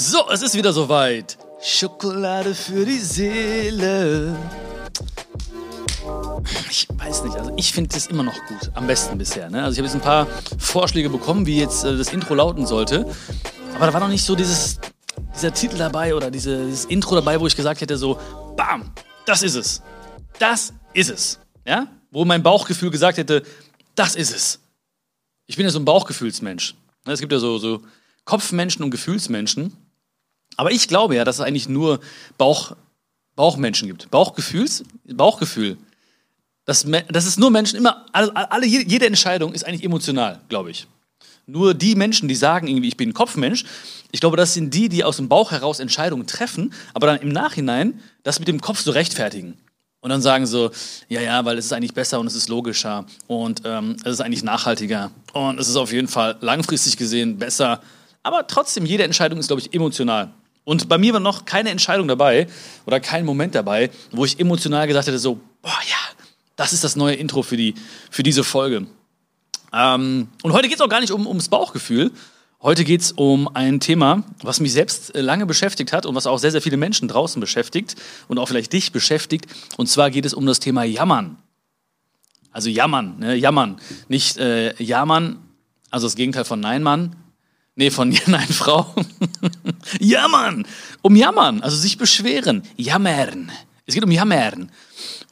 So, es ist wieder soweit. Schokolade für die Seele. Ich weiß nicht, also ich finde das immer noch gut. Am besten bisher. Ne? Also ich habe jetzt ein paar Vorschläge bekommen, wie jetzt äh, das Intro lauten sollte. Aber da war noch nicht so dieses, dieser Titel dabei oder diese, dieses Intro dabei, wo ich gesagt hätte, so, bam, das ist es. Das ist es. Ja? Wo mein Bauchgefühl gesagt hätte, das ist es. Ich bin ja so ein Bauchgefühlsmensch. Ne, es gibt ja so, so Kopfmenschen und Gefühlsmenschen. Aber ich glaube ja, dass es eigentlich nur Bauch, Bauchmenschen gibt. Bauchgefühls, Bauchgefühl. Dass, dass es nur Menschen immer, alle, alle, jede Entscheidung ist eigentlich emotional, glaube ich. Nur die Menschen, die sagen irgendwie, ich bin ein Kopfmensch, ich glaube, das sind die, die aus dem Bauch heraus Entscheidungen treffen, aber dann im Nachhinein das mit dem Kopf so rechtfertigen. Und dann sagen so, ja, ja, weil es ist eigentlich besser und es ist logischer und ähm, es ist eigentlich nachhaltiger und es ist auf jeden Fall langfristig gesehen besser. Aber trotzdem, jede Entscheidung ist, glaube ich, emotional. Und bei mir war noch keine Entscheidung dabei oder kein Moment dabei, wo ich emotional gesagt hätte, so, boah, ja, das ist das neue Intro für, die, für diese Folge. Ähm, und heute geht es auch gar nicht um, ums Bauchgefühl, Heute geht es um ein Thema, was mich selbst äh, lange beschäftigt hat und was auch sehr, sehr viele Menschen draußen beschäftigt und auch vielleicht dich beschäftigt. Und zwar geht es um das Thema Jammern. Also Jammern, ne? Jammern. Nicht äh, Jammern, also das Gegenteil von Nein, Mann. Nee, von Nein, Frau. Jammern. Um Jammern, also sich beschweren. Jammern. Es geht um Jammern.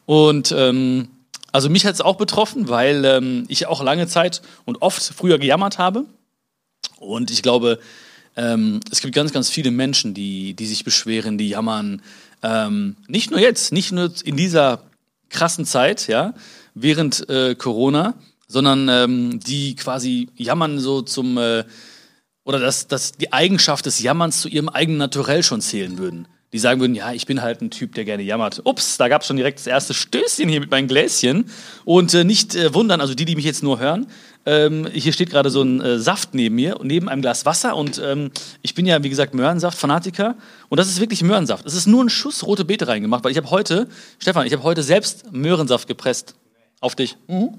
Und ähm, also mich hat es auch betroffen, weil ähm, ich auch lange Zeit und oft früher gejammert habe. Und ich glaube, ähm, es gibt ganz, ganz viele Menschen, die, die sich beschweren, die jammern. Ähm, nicht nur jetzt, nicht nur in dieser krassen Zeit, ja, während äh, Corona, sondern ähm, die quasi jammern so zum, äh, oder dass, dass die Eigenschaft des Jammerns zu ihrem eigenen Naturell schon zählen würden. Die sagen würden, ja, ich bin halt ein Typ, der gerne jammert. Ups, da gab es schon direkt das erste Stößchen hier mit meinem Gläschen. Und äh, nicht äh, wundern, also die, die mich jetzt nur hören, ähm, hier steht gerade so ein äh, Saft neben mir neben einem Glas Wasser. Und ähm, ich bin ja, wie gesagt, Möhrensaft-Fanatiker. Und das ist wirklich Möhrensaft. Es ist nur ein Schuss rote Beete reingemacht, weil ich habe heute, Stefan, ich habe heute selbst Möhrensaft gepresst. Auf dich. Mhm.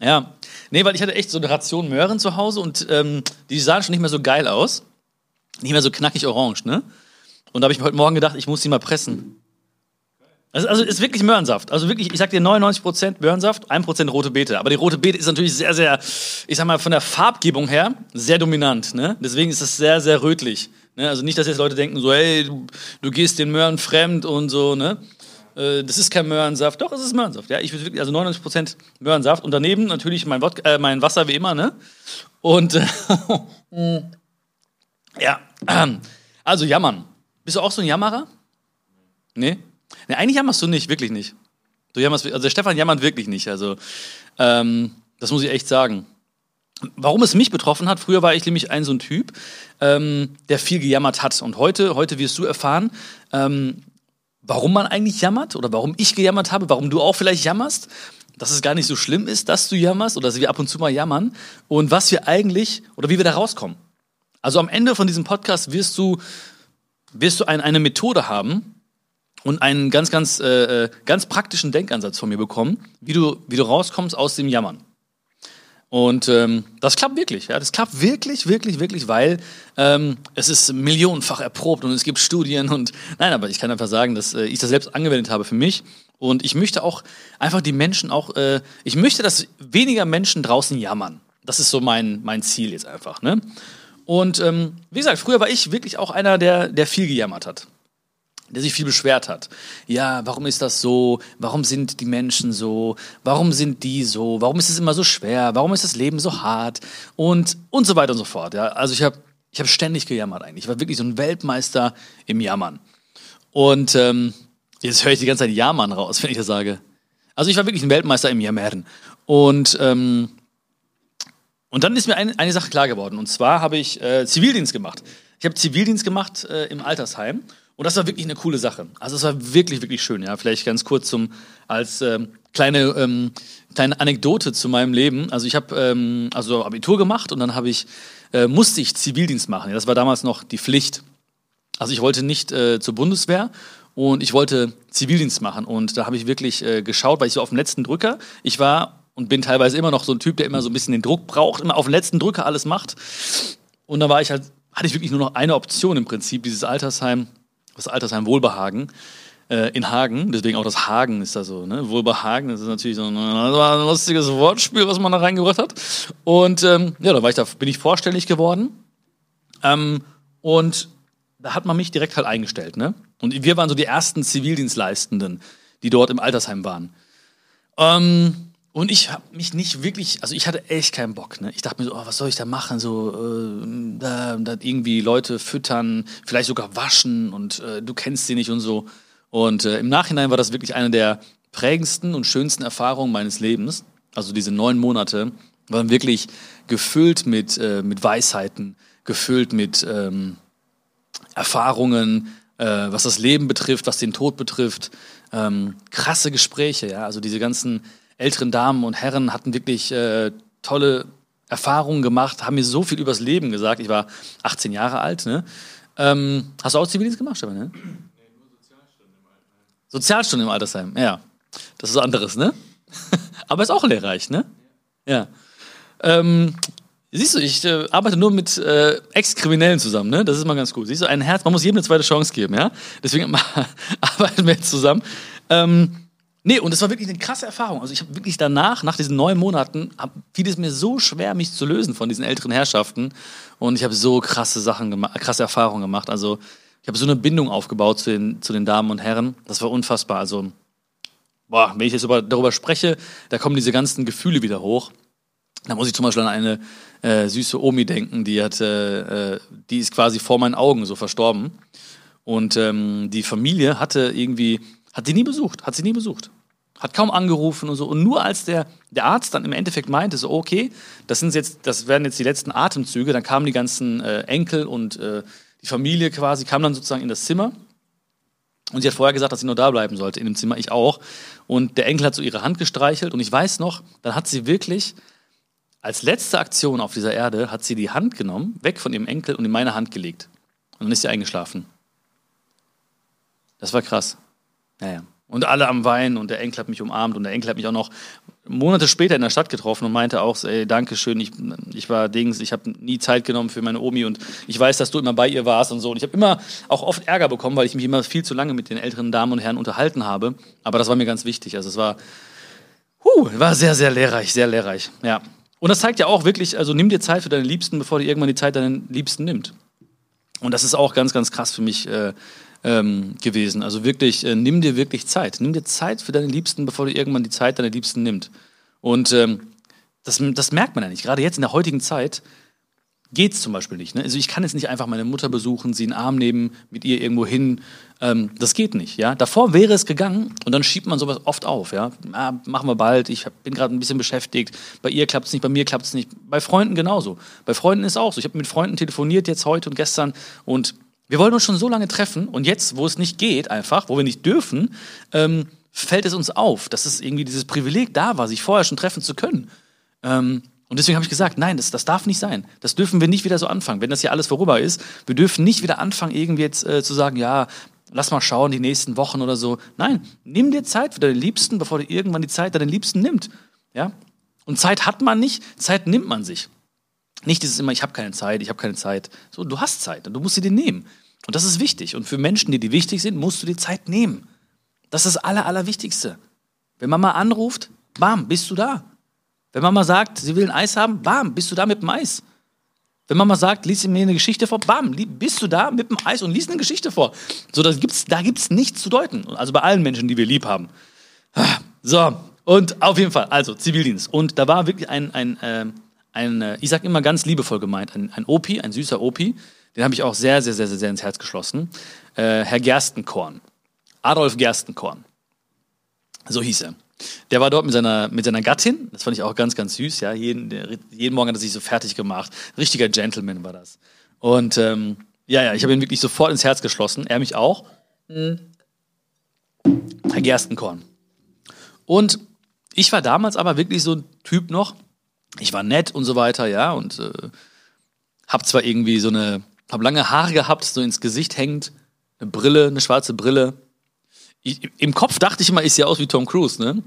Ja. Nee, weil ich hatte echt so eine Ration Möhren zu Hause und ähm, die sahen schon nicht mehr so geil aus. Nicht mehr so knackig orange, ne? Und da habe ich mir heute Morgen gedacht, ich muss sie mal pressen. Also, also ist wirklich Möhrensaft. Also wirklich, ich sag dir 99% Möhrensaft, 1% rote Beete. Aber die rote Beete ist natürlich sehr, sehr, ich sag mal, von der Farbgebung her sehr dominant. Ne? Deswegen ist es sehr, sehr rötlich. Ne? Also nicht, dass jetzt Leute denken so, hey, du, du gehst den Möhren fremd und so, ne? Äh, das ist kein Möhrensaft. Doch, es ist Möhrensaft. Ja, ich will wirklich, also 99% Möhrensaft. Und daneben natürlich mein, Wodka, äh, mein Wasser wie immer, ne? Und, äh, ja, also jammern. Bist du auch so ein Jammerer? Nee? Nee, eigentlich jammerst du nicht, wirklich nicht. Du jammerst, also der Stefan jammert wirklich nicht. Also, ähm, das muss ich echt sagen. Warum es mich betroffen hat, früher war ich nämlich ein so ein Typ, ähm, der viel gejammert hat. Und heute, heute wirst du erfahren, ähm, warum man eigentlich jammert oder warum ich gejammert habe, warum du auch vielleicht jammerst, dass es gar nicht so schlimm ist, dass du jammerst oder dass wir ab und zu mal jammern und was wir eigentlich oder wie wir da rauskommen. Also am Ende von diesem Podcast wirst du, wirst du ein, eine Methode haben, und einen ganz, ganz, äh, äh, ganz praktischen Denkansatz von mir bekommen, wie du, wie du rauskommst aus dem Jammern. Und ähm, das klappt wirklich, ja, das klappt wirklich, wirklich, wirklich, weil ähm, es ist millionenfach erprobt und es gibt Studien und nein, aber ich kann einfach sagen, dass äh, ich das selbst angewendet habe für mich und ich möchte auch einfach die Menschen auch, äh, ich möchte, dass weniger Menschen draußen jammern. Das ist so mein mein Ziel jetzt einfach, ne? Und ähm, wie gesagt, früher war ich wirklich auch einer, der der viel gejammert hat der sich viel beschwert hat. Ja, warum ist das so? Warum sind die Menschen so? Warum sind die so? Warum ist es immer so schwer? Warum ist das Leben so hart? Und, und so weiter und so fort. Ja, also ich habe ich hab ständig gejammert eigentlich. Ich war wirklich so ein Weltmeister im Jammern. Und ähm, jetzt höre ich die ganze Zeit Jammern raus, wenn ich das sage. Also ich war wirklich ein Weltmeister im Jammern. Und, ähm, und dann ist mir ein, eine Sache klar geworden. Und zwar habe ich äh, Zivildienst gemacht. Ich habe Zivildienst gemacht äh, im Altersheim. Und das war wirklich eine coole Sache. Also es war wirklich, wirklich schön. Ja, vielleicht ganz kurz zum als ähm, kleine ähm, kleine Anekdote zu meinem Leben. Also ich habe ähm, also Abitur gemacht und dann habe ich äh, musste ich Zivildienst machen. Das war damals noch die Pflicht. Also ich wollte nicht äh, zur Bundeswehr und ich wollte Zivildienst machen und da habe ich wirklich äh, geschaut, weil ich so auf dem letzten Drücker. Ich war und bin teilweise immer noch so ein Typ, der immer so ein bisschen den Druck braucht, immer auf den letzten Drücker alles macht. und da war ich halt, hatte ich wirklich nur noch eine Option im Prinzip, dieses Altersheim, das Altersheim Wohlbehagen äh, in Hagen, deswegen auch das Hagen ist da so, ne? Wohlbehagen, das ist natürlich so ein, ein lustiges Wortspiel, was man da reingebracht hat. Und ähm, ja, da war ich da, bin ich vorstellig geworden. Ähm, und da hat man mich direkt halt eingestellt, ne? Und wir waren so die ersten Zivildienstleistenden, die dort im Altersheim waren. Ähm, und ich habe mich nicht wirklich, also ich hatte echt keinen Bock. Ne? Ich dachte mir so, oh, was soll ich da machen? So, äh, da, da irgendwie Leute füttern, vielleicht sogar waschen und äh, du kennst sie nicht und so. Und äh, im Nachhinein war das wirklich eine der prägendsten und schönsten Erfahrungen meines Lebens. Also diese neun Monate waren wirklich gefüllt mit, äh, mit Weisheiten, gefüllt mit ähm, Erfahrungen, äh, was das Leben betrifft, was den Tod betrifft. Ähm, krasse Gespräche, ja. Also diese ganzen älteren Damen und Herren hatten wirklich äh, tolle Erfahrungen gemacht, haben mir so viel übers Leben gesagt. Ich war 18 Jahre alt. Ne? Ähm, hast du auch Zivildienst gemacht, Stefan? Ne? Nee, nur Sozialstunden im Altersheim. Sozialstunden im Altersheim, ja. Das ist was anderes, ne? Aber ist auch lehrreich, ne? Ja. Ähm, siehst du, ich äh, arbeite nur mit äh, Ex-Kriminellen zusammen, ne? Das ist mal ganz gut. Siehst du, ein Herz, man muss jedem eine zweite Chance geben, ja? Deswegen arbeiten wir jetzt zusammen. Ähm, Nee, und es war wirklich eine krasse Erfahrung. Also ich habe wirklich danach, nach diesen neun Monaten, fiel es mir so schwer, mich zu lösen von diesen älteren Herrschaften. Und ich habe so krasse Sachen gemacht, krasse Erfahrungen gemacht. Also ich habe so eine Bindung aufgebaut zu den, zu den Damen und Herren. Das war unfassbar. Also, boah, wenn ich jetzt über, darüber spreche, da kommen diese ganzen Gefühle wieder hoch. Da muss ich zum Beispiel an eine äh, süße Omi denken, die hat, äh, äh die ist quasi vor meinen Augen so verstorben. Und ähm, die Familie hatte irgendwie, hat sie nie besucht, hat sie nie besucht hat kaum angerufen und so. Und nur als der, der Arzt dann im Endeffekt meinte, so, okay, das sind jetzt, das werden jetzt die letzten Atemzüge, dann kamen die ganzen äh, Enkel und äh, die Familie quasi, kam dann sozusagen in das Zimmer. Und sie hat vorher gesagt, dass sie nur da bleiben sollte, in dem Zimmer, ich auch. Und der Enkel hat so ihre Hand gestreichelt und ich weiß noch, dann hat sie wirklich als letzte Aktion auf dieser Erde, hat sie die Hand genommen, weg von ihrem Enkel und in meine Hand gelegt. Und dann ist sie eingeschlafen. Das war krass. Naja. Und alle am Weinen und der Enkel hat mich umarmt und der Enkel hat mich auch noch Monate später in der Stadt getroffen und meinte auch, ey, danke schön, ich, ich war Dings, ich habe nie Zeit genommen für meine Omi und ich weiß, dass du immer bei ihr warst und so. Und ich habe immer auch oft Ärger bekommen, weil ich mich immer viel zu lange mit den älteren Damen und Herren unterhalten habe. Aber das war mir ganz wichtig. Also es war, huh, war sehr, sehr lehrreich, sehr lehrreich. Ja. Und das zeigt ja auch wirklich, also nimm dir Zeit für deine Liebsten, bevor dir irgendwann die Zeit deinen Liebsten nimmt. Und das ist auch ganz, ganz krass für mich äh, ähm, gewesen. Also wirklich, äh, nimm dir wirklich Zeit. Nimm dir Zeit für deine Liebsten, bevor du irgendwann die Zeit deiner Liebsten nimmt. Und ähm, das, das merkt man ja nicht. Gerade jetzt in der heutigen Zeit geht es zum Beispiel nicht. Ne? Also ich kann jetzt nicht einfach meine Mutter besuchen, sie in den Arm nehmen, mit ihr irgendwo hin. Ähm, das geht nicht. Ja? Davor wäre es gegangen und dann schiebt man sowas oft auf. Ja? Ah, machen wir bald, ich bin gerade ein bisschen beschäftigt. Bei ihr klappt es nicht, bei mir klappt es nicht. Bei Freunden genauso. Bei Freunden ist auch so. Ich habe mit Freunden telefoniert jetzt heute und gestern und wir wollen uns schon so lange treffen und jetzt, wo es nicht geht, einfach, wo wir nicht dürfen, ähm, fällt es uns auf, dass es irgendwie dieses Privileg da war, sich vorher schon treffen zu können. Ähm, und deswegen habe ich gesagt, nein, das, das darf nicht sein. Das dürfen wir nicht wieder so anfangen. Wenn das hier alles vorüber ist, wir dürfen nicht wieder anfangen, irgendwie jetzt äh, zu sagen, ja, lass mal schauen, die nächsten Wochen oder so. Nein, nimm dir Zeit für deine Liebsten, bevor du irgendwann die Zeit deinen Liebsten nimmt. Ja? Und Zeit hat man nicht, Zeit nimmt man sich. Nicht dieses immer, ich habe keine Zeit, ich habe keine Zeit. So, du hast Zeit und du musst sie dir nehmen. Und das ist wichtig. Und für Menschen, die dir wichtig sind, musst du dir Zeit nehmen. Das ist das Aller, Allerwichtigste. Wenn Mama anruft, bam, bist du da. Wenn Mama sagt, sie will ein Eis haben, bam, bist du da mit dem Eis. Wenn Mama sagt, lies mir eine Geschichte vor, bam, bist du da mit dem Eis und liest eine Geschichte vor. So, da gibt's, da gibt's nichts zu deuten. Also bei allen Menschen, die wir lieb haben. So, und auf jeden Fall, also Zivildienst. Und da war wirklich ein, ein, äh, ein, äh, ich sag immer ganz liebevoll gemeint, ein, ein Opi, ein süßer Opi, den habe ich auch sehr, sehr, sehr, sehr, sehr ins Herz geschlossen. Äh, Herr Gerstenkorn. Adolf Gerstenkorn. So hieß er. Der war dort mit seiner, mit seiner Gattin, das fand ich auch ganz, ganz süß, ja. Jeden, jeden Morgen hat er sich so fertig gemacht. Richtiger Gentleman war das. Und ähm, ja, ja, ich habe ihn wirklich sofort ins Herz geschlossen, er mich auch. Mhm. Herr Gerstenkorn. Und ich war damals aber wirklich so ein Typ noch, ich war nett und so weiter, ja, und äh, hab zwar irgendwie so eine, hab lange Haare gehabt, so ins Gesicht hängend, eine Brille, eine schwarze Brille. Ich, Im Kopf dachte ich immer, ich sehe aus wie Tom Cruise, ne?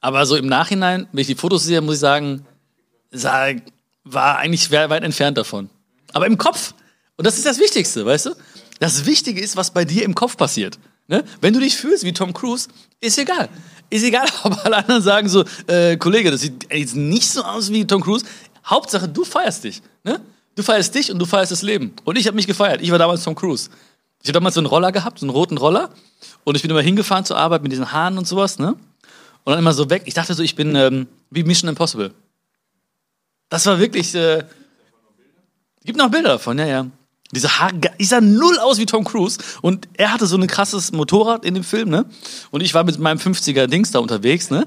Aber so im Nachhinein, wenn ich die Fotos sehe, muss ich sagen, sah, war eigentlich weit entfernt davon. Aber im Kopf. Und das ist das Wichtigste, weißt du? Das Wichtige ist, was bei dir im Kopf passiert. Ne? Wenn du dich fühlst wie Tom Cruise, ist egal. Ist egal, ob alle anderen sagen so, äh, Kollege, das sieht jetzt nicht so aus wie Tom Cruise. Hauptsache, du feierst dich. Ne? Du feierst dich und du feierst das Leben. Und ich habe mich gefeiert. Ich war damals Tom Cruise. Ich habe damals so einen Roller gehabt, so einen roten Roller. Und ich bin immer hingefahren zur Arbeit mit diesen Haaren und sowas, ne? Und dann immer so weg. Ich dachte so, ich bin ähm, wie Mission Impossible. Das war wirklich. Äh, gibt noch Bilder davon, ja, ja. Diese Haare, ich sah null aus wie Tom Cruise und er hatte so ein krasses Motorrad in dem Film, ne? Und ich war mit meinem 50er Dings da unterwegs, ne?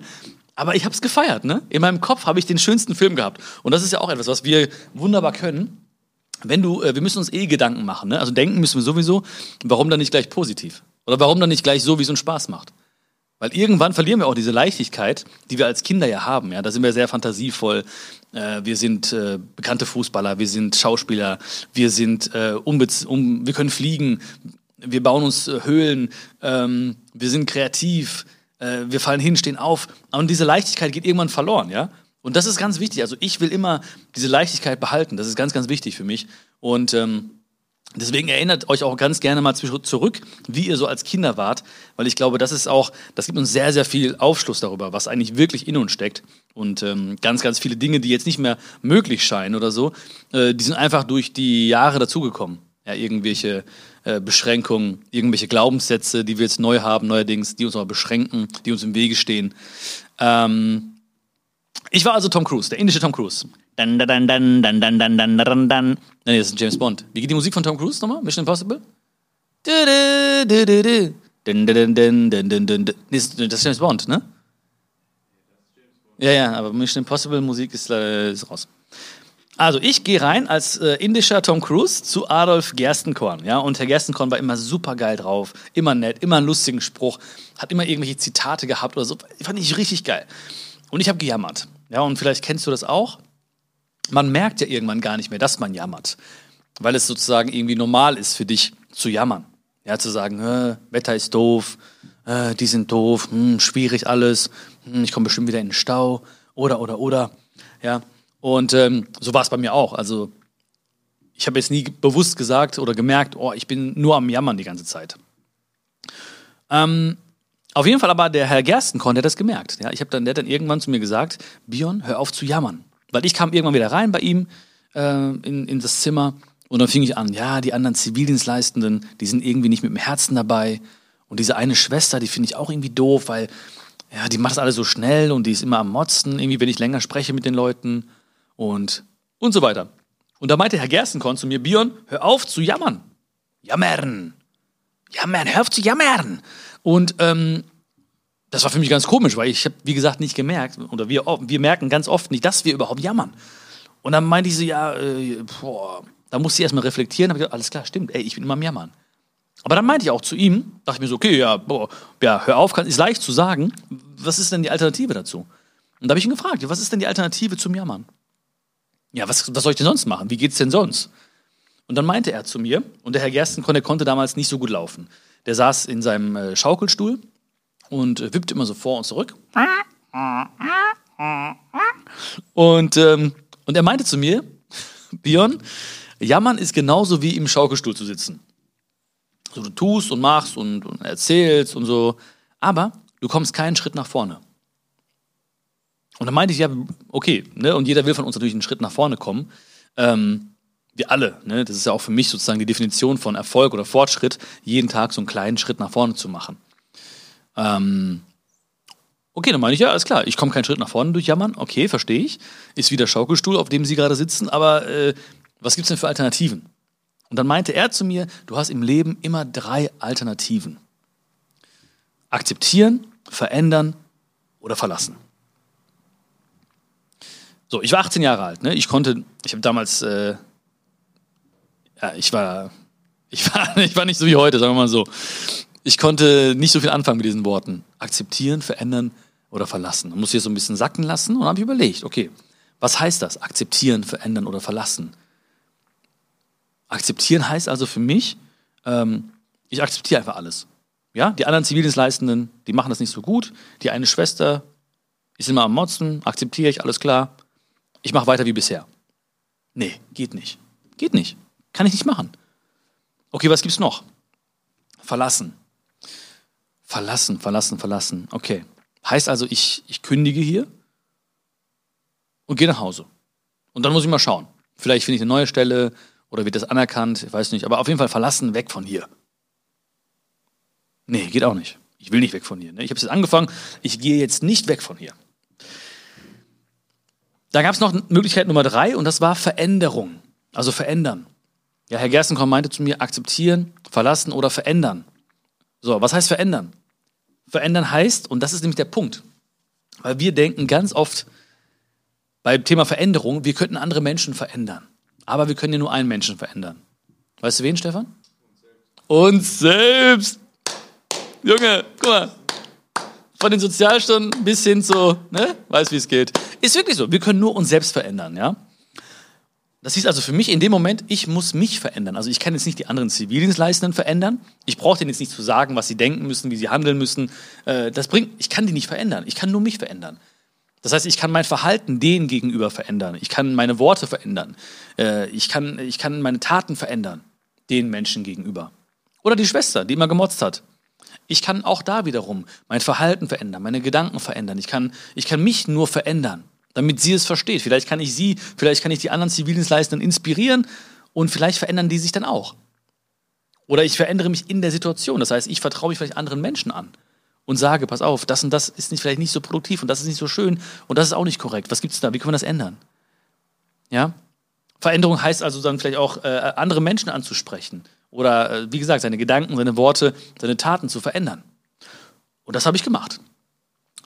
Aber ich hab's gefeiert, ne? In meinem Kopf habe ich den schönsten Film gehabt. Und das ist ja auch etwas, was wir wunderbar können. Wenn du, äh, wir müssen uns eh Gedanken machen, ne? Also denken müssen wir sowieso. Warum dann nicht gleich positiv? Oder warum dann nicht gleich so, wie es uns Spaß macht? Weil irgendwann verlieren wir auch diese Leichtigkeit, die wir als Kinder ja haben. Ja, da sind wir sehr fantasievoll. Äh, wir sind äh, bekannte Fußballer, wir sind Schauspieler, wir sind äh, unbez um, wir können fliegen, wir bauen uns äh, Höhlen, ähm, wir sind kreativ, äh, wir fallen hin, stehen auf. Und diese Leichtigkeit geht irgendwann verloren, ja. Und das ist ganz wichtig. Also ich will immer diese Leichtigkeit behalten. Das ist ganz, ganz wichtig für mich. Und ähm, Deswegen erinnert euch auch ganz gerne mal zurück, wie ihr so als Kinder wart, weil ich glaube, das ist auch, das gibt uns sehr, sehr viel Aufschluss darüber, was eigentlich wirklich in uns steckt. Und ähm, ganz, ganz viele Dinge, die jetzt nicht mehr möglich scheinen oder so, äh, die sind einfach durch die Jahre dazugekommen. Ja, irgendwelche äh, Beschränkungen, irgendwelche Glaubenssätze, die wir jetzt neu haben, neuerdings, die uns aber beschränken, die uns im Wege stehen. Ähm, ich war also Tom Cruise, der indische Tom Cruise. Dann, dann, dann, dann, dann, dann, dann, dann, dann. Nee, das ist James Bond. Wie geht die Musik von Tom Cruise nochmal? Mission Impossible? Das ist James Bond, ne? Ja, ja, aber Mission Impossible Musik ist, äh, ist raus. Also ich gehe rein als äh, indischer Tom Cruise zu Adolf Gerstenkorn, ja, und Herr Gerstenkorn war immer super geil drauf, immer nett, immer einen lustigen Spruch, hat immer irgendwelche Zitate gehabt oder so, fand ich richtig geil. Und ich habe gejammert, ja, und vielleicht kennst du das auch man merkt ja irgendwann gar nicht mehr, dass man jammert, weil es sozusagen irgendwie normal ist für dich zu jammern. Ja, zu sagen, äh, Wetter ist doof, äh, die sind doof, hm, schwierig alles, hm, ich komme bestimmt wieder in den Stau oder, oder, oder. Ja, und ähm, so war es bei mir auch. Also ich habe jetzt nie bewusst gesagt oder gemerkt, oh, ich bin nur am Jammern die ganze Zeit. Ähm, auf jeden Fall aber der Herr Gerstenkorn, der hat das gemerkt. Ja, ich habe dann, der hat dann irgendwann zu mir gesagt, Bion, hör auf zu jammern. Weil ich kam irgendwann wieder rein bei ihm äh, in, in das Zimmer und dann fing ich an, ja, die anderen Zivildienstleistenden, die sind irgendwie nicht mit dem Herzen dabei. Und diese eine Schwester, die finde ich auch irgendwie doof, weil ja, die macht das alles so schnell und die ist immer am Motzen, irgendwie, wenn ich länger spreche mit den Leuten und, und so weiter. Und da meinte Herr Gerstenkorn zu mir, Bion, hör auf zu jammern. Jammern. Jammern, hör auf zu jammern. Und ähm, das war für mich ganz komisch, weil ich habe, wie gesagt, nicht gemerkt, oder wir, wir merken ganz oft nicht, dass wir überhaupt jammern. Und dann meinte ich so, ja, äh, boah, da musste ich erstmal reflektieren, habe ich gesagt, alles klar, stimmt, ey, ich bin immer am Jammern. Aber dann meinte ich auch zu ihm, dachte ich mir so, okay, ja, boah, ja, hör auf, ist leicht zu sagen, was ist denn die Alternative dazu? Und da habe ich ihn gefragt, was ist denn die Alternative zum Jammern? Ja, was, was soll ich denn sonst machen? Wie geht's denn sonst? Und dann meinte er zu mir, und der Herr Gerstenkon, der konnte damals nicht so gut laufen. Der saß in seinem äh, Schaukelstuhl und äh, wippt immer so vor und zurück. Und, ähm, und er meinte zu mir, Björn, jammern ist genauso wie im Schaukelstuhl zu sitzen. So, du tust und machst und, und erzählst und so, aber du kommst keinen Schritt nach vorne. Und dann meinte ich, ja, okay, ne, und jeder will von uns natürlich einen Schritt nach vorne kommen. Ähm, wir alle, ne, das ist ja auch für mich sozusagen die Definition von Erfolg oder Fortschritt, jeden Tag so einen kleinen Schritt nach vorne zu machen. Ähm, okay, dann meine ich ja, alles klar, ich komme keinen Schritt nach vorne durch Jammern, okay, verstehe ich. Ist wieder Schaukelstuhl, auf dem Sie gerade sitzen, aber äh, was gibt es denn für Alternativen? Und dann meinte er zu mir, du hast im Leben immer drei Alternativen. Akzeptieren, verändern oder verlassen. So, ich war 18 Jahre alt, ne? Ich konnte, ich habe damals, äh, ja, ich war, ich war, ich war nicht so wie heute, sagen wir mal so ich konnte nicht so viel anfangen mit diesen Worten. Akzeptieren, verändern oder verlassen. Man muss hier so ein bisschen sacken lassen und habe ich überlegt, okay, was heißt das? Akzeptieren, verändern oder verlassen? Akzeptieren heißt also für mich, ähm, ich akzeptiere einfach alles. Ja, die anderen Zivildienstleistenden, die machen das nicht so gut. Die eine Schwester ist immer am Motzen, akzeptiere ich, alles klar. Ich mache weiter wie bisher. Nee, geht nicht. Geht nicht. Kann ich nicht machen. Okay, was gibt's noch? Verlassen. Verlassen, verlassen, verlassen. Okay. Heißt also, ich, ich kündige hier und gehe nach Hause. Und dann muss ich mal schauen. Vielleicht finde ich eine neue Stelle oder wird das anerkannt, ich weiß nicht. Aber auf jeden Fall verlassen, weg von hier. Nee, geht auch nicht. Ich will nicht weg von hier. Ne? Ich habe es jetzt angefangen, ich gehe jetzt nicht weg von hier. Da gab es noch Möglichkeit Nummer drei und das war Veränderung. Also verändern. Ja, Herr Gerstenkorn meinte zu mir, akzeptieren, verlassen oder verändern. So, was heißt verändern? Verändern heißt, und das ist nämlich der Punkt, weil wir denken ganz oft beim Thema Veränderung, wir könnten andere Menschen verändern. Aber wir können ja nur einen Menschen verändern. Weißt du wen, Stefan? Uns selbst. Junge, guck mal. Von den Sozialstunden bis hin zu, ne? Weiß, wie es geht. Ist wirklich so. Wir können nur uns selbst verändern, ja? Das hieß also für mich in dem Moment, ich muss mich verändern. Also ich kann jetzt nicht die anderen Zivildienstleistenden verändern. Ich brauche denen jetzt nicht zu sagen, was sie denken müssen, wie sie handeln müssen. Äh, das bringt, ich kann die nicht verändern. Ich kann nur mich verändern. Das heißt, ich kann mein Verhalten denen gegenüber verändern. Ich kann meine Worte verändern. Äh, ich kann, ich kann meine Taten verändern, den Menschen gegenüber. Oder die Schwester, die immer gemotzt hat. Ich kann auch da wiederum mein Verhalten verändern, meine Gedanken verändern. Ich kann, ich kann mich nur verändern damit sie es versteht. Vielleicht kann ich sie, vielleicht kann ich die anderen Zivildienstleistenden inspirieren und vielleicht verändern die sich dann auch. Oder ich verändere mich in der Situation. Das heißt, ich vertraue mich vielleicht anderen Menschen an und sage, pass auf, das und das ist nicht, vielleicht nicht so produktiv und das ist nicht so schön und das ist auch nicht korrekt. Was gibt es da? Wie können wir das ändern? Ja? Veränderung heißt also dann vielleicht auch, äh, andere Menschen anzusprechen oder, äh, wie gesagt, seine Gedanken, seine Worte, seine Taten zu verändern. Und das habe ich gemacht.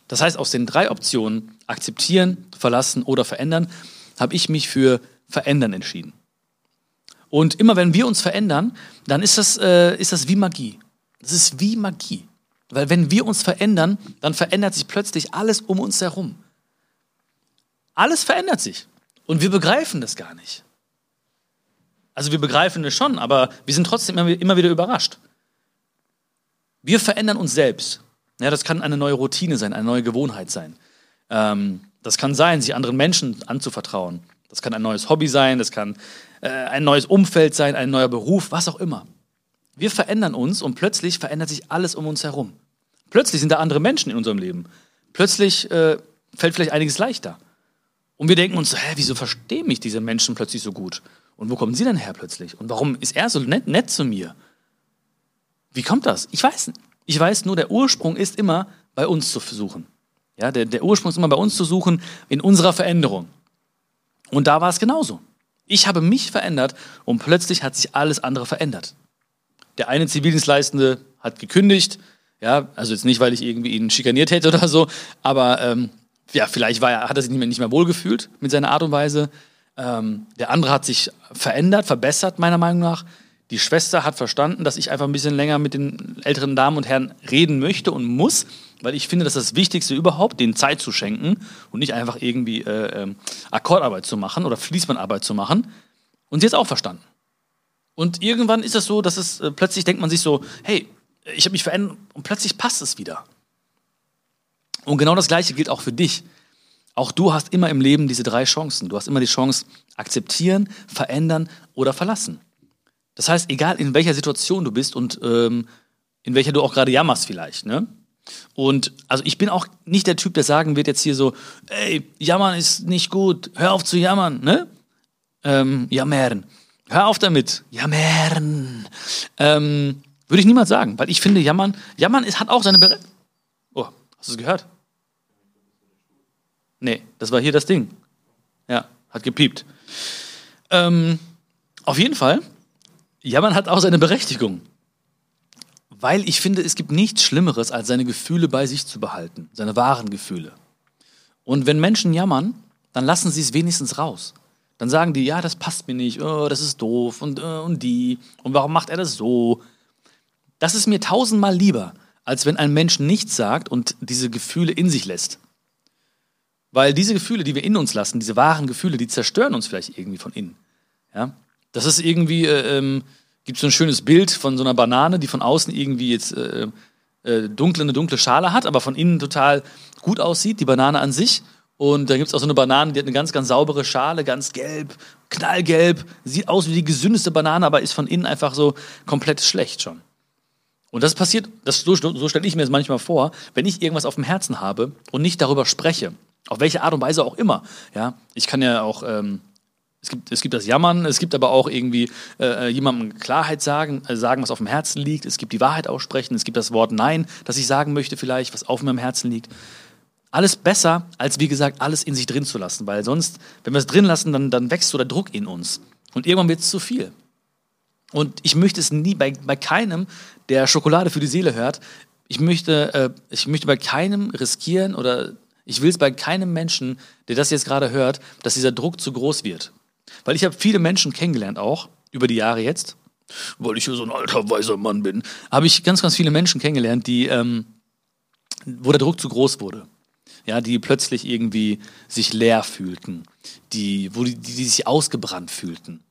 Das heißt, aus den drei Optionen, akzeptieren, verlassen oder verändern, habe ich mich für verändern entschieden. Und immer wenn wir uns verändern, dann ist das, äh, ist das wie Magie. Das ist wie Magie. Weil wenn wir uns verändern, dann verändert sich plötzlich alles um uns herum. Alles verändert sich. Und wir begreifen das gar nicht. Also wir begreifen es schon, aber wir sind trotzdem immer wieder überrascht. Wir verändern uns selbst. Ja, das kann eine neue Routine sein, eine neue Gewohnheit sein. Ähm, das kann sein, sich anderen Menschen anzuvertrauen. Das kann ein neues Hobby sein, das kann äh, ein neues Umfeld sein, ein neuer Beruf, was auch immer. Wir verändern uns und plötzlich verändert sich alles um uns herum. Plötzlich sind da andere Menschen in unserem Leben. Plötzlich äh, fällt vielleicht einiges leichter. Und wir denken uns, hä, wieso verstehen mich diese Menschen plötzlich so gut? Und wo kommen sie denn her plötzlich? Und warum ist er so nett, nett zu mir? Wie kommt das? Ich weiß nicht. Ich weiß nur, der Ursprung ist immer bei uns zu suchen. Ja, der, der Ursprung ist immer bei uns zu suchen, in unserer Veränderung. Und da war es genauso. Ich habe mich verändert und plötzlich hat sich alles andere verändert. Der eine Zivildienstleistende hat gekündigt, ja, also jetzt nicht, weil ich irgendwie ihn schikaniert hätte oder so, aber ähm, ja, vielleicht war er, hat er sich nicht mehr, nicht mehr wohlgefühlt mit seiner Art und Weise. Ähm, der andere hat sich verändert, verbessert, meiner Meinung nach. Die Schwester hat verstanden, dass ich einfach ein bisschen länger mit den älteren Damen und Herren reden möchte und muss, weil ich finde, das ist das Wichtigste überhaupt, denen Zeit zu schenken und nicht einfach irgendwie äh, äh, Akkordarbeit zu machen oder Fließbandarbeit zu machen. Und sie hat es auch verstanden. Und irgendwann ist es so, dass es äh, plötzlich denkt man sich so, hey, ich habe mich verändert und plötzlich passt es wieder. Und genau das Gleiche gilt auch für dich. Auch du hast immer im Leben diese drei Chancen. Du hast immer die Chance, akzeptieren, verändern oder verlassen. Das heißt, egal in welcher Situation du bist und ähm, in welcher du auch gerade jammerst vielleicht, ne? Und also ich bin auch nicht der Typ, der sagen wird jetzt hier so, ey, jammern ist nicht gut, hör auf zu jammern, ne? Ähm, jammern. Hör auf damit. Jammern. Ähm, würde ich niemals sagen, weil ich finde, jammern, jammern ist, hat auch seine Berechtigung. Oh, hast du es gehört? Nee, das war hier das Ding. Ja, hat gepiept. Ähm, auf jeden Fall ja, man hat auch seine Berechtigung. Weil ich finde, es gibt nichts Schlimmeres, als seine Gefühle bei sich zu behalten, seine wahren Gefühle. Und wenn Menschen jammern, dann lassen sie es wenigstens raus. Dann sagen die, ja, das passt mir nicht, oh, das ist doof und, uh, und die und warum macht er das so? Das ist mir tausendmal lieber, als wenn ein Mensch nichts sagt und diese Gefühle in sich lässt. Weil diese Gefühle, die wir in uns lassen, diese wahren Gefühle, die zerstören uns vielleicht irgendwie von innen. Ja? Das ist irgendwie, äh, ähm, gibt so ein schönes Bild von so einer Banane, die von außen irgendwie jetzt äh, äh, dunkle, eine dunkle Schale hat, aber von innen total gut aussieht, die Banane an sich. Und da gibt es auch so eine Banane, die hat eine ganz, ganz saubere Schale, ganz gelb, knallgelb, sieht aus wie die gesündeste Banane, aber ist von innen einfach so komplett schlecht schon. Und das passiert, das, so, so stelle ich mir das manchmal vor, wenn ich irgendwas auf dem Herzen habe und nicht darüber spreche, auf welche Art und Weise auch immer. Ja, ich kann ja auch, ähm, es, gibt, es gibt das Jammern, es gibt aber auch irgendwie äh, jemandem Klarheit sagen, äh, sagen, was auf dem Herzen liegt. Es gibt die Wahrheit aussprechen, es gibt das Wort Nein, das ich sagen möchte vielleicht, was auf meinem Herzen liegt. Alles besser, als wie gesagt, alles in sich drin zu lassen, weil sonst, wenn wir es drin lassen, dann, dann wächst so der Druck in uns. Und irgendwann wird es zu viel. Und ich möchte es nie bei, bei keinem, der Schokolade für die Seele hört, ich möchte, äh, ich möchte bei keinem riskieren oder ich will es bei keinem Menschen, der das jetzt gerade hört, dass dieser Druck zu groß wird. Weil ich habe viele Menschen kennengelernt auch, über die Jahre jetzt, weil ich so ein alter, weiser Mann bin, habe ich ganz, ganz viele Menschen kennengelernt, die, ähm, wo der Druck zu groß wurde ja, die plötzlich irgendwie sich leer fühlten, die, wo die, die sich ausgebrannt fühlten.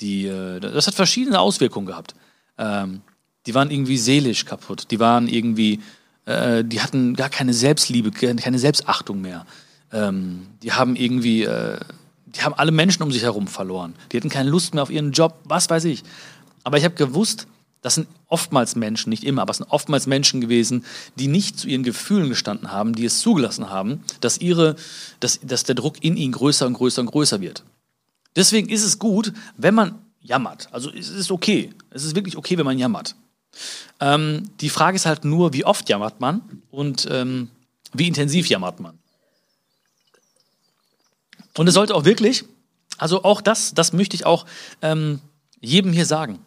Die, äh, das hat verschiedene Auswirkungen gehabt. Ähm, die waren irgendwie seelisch kaputt, die waren irgendwie, äh, die hatten gar keine Selbstliebe, keine Selbstachtung mehr. Ähm, die haben irgendwie, äh, die haben alle Menschen um sich herum verloren. Die hatten keine Lust mehr auf ihren Job, was weiß ich. Aber ich habe gewusst, das sind oftmals Menschen, nicht immer, aber es sind oftmals Menschen gewesen, die nicht zu ihren Gefühlen gestanden haben, die es zugelassen haben, dass, ihre, dass, dass der Druck in ihnen größer und größer und größer wird. Deswegen ist es gut, wenn man jammert. Also es ist okay. Es ist wirklich okay, wenn man jammert. Ähm, die Frage ist halt nur, wie oft jammert man und ähm, wie intensiv jammert man. Und es sollte auch wirklich, also auch das, das möchte ich auch ähm, jedem hier sagen.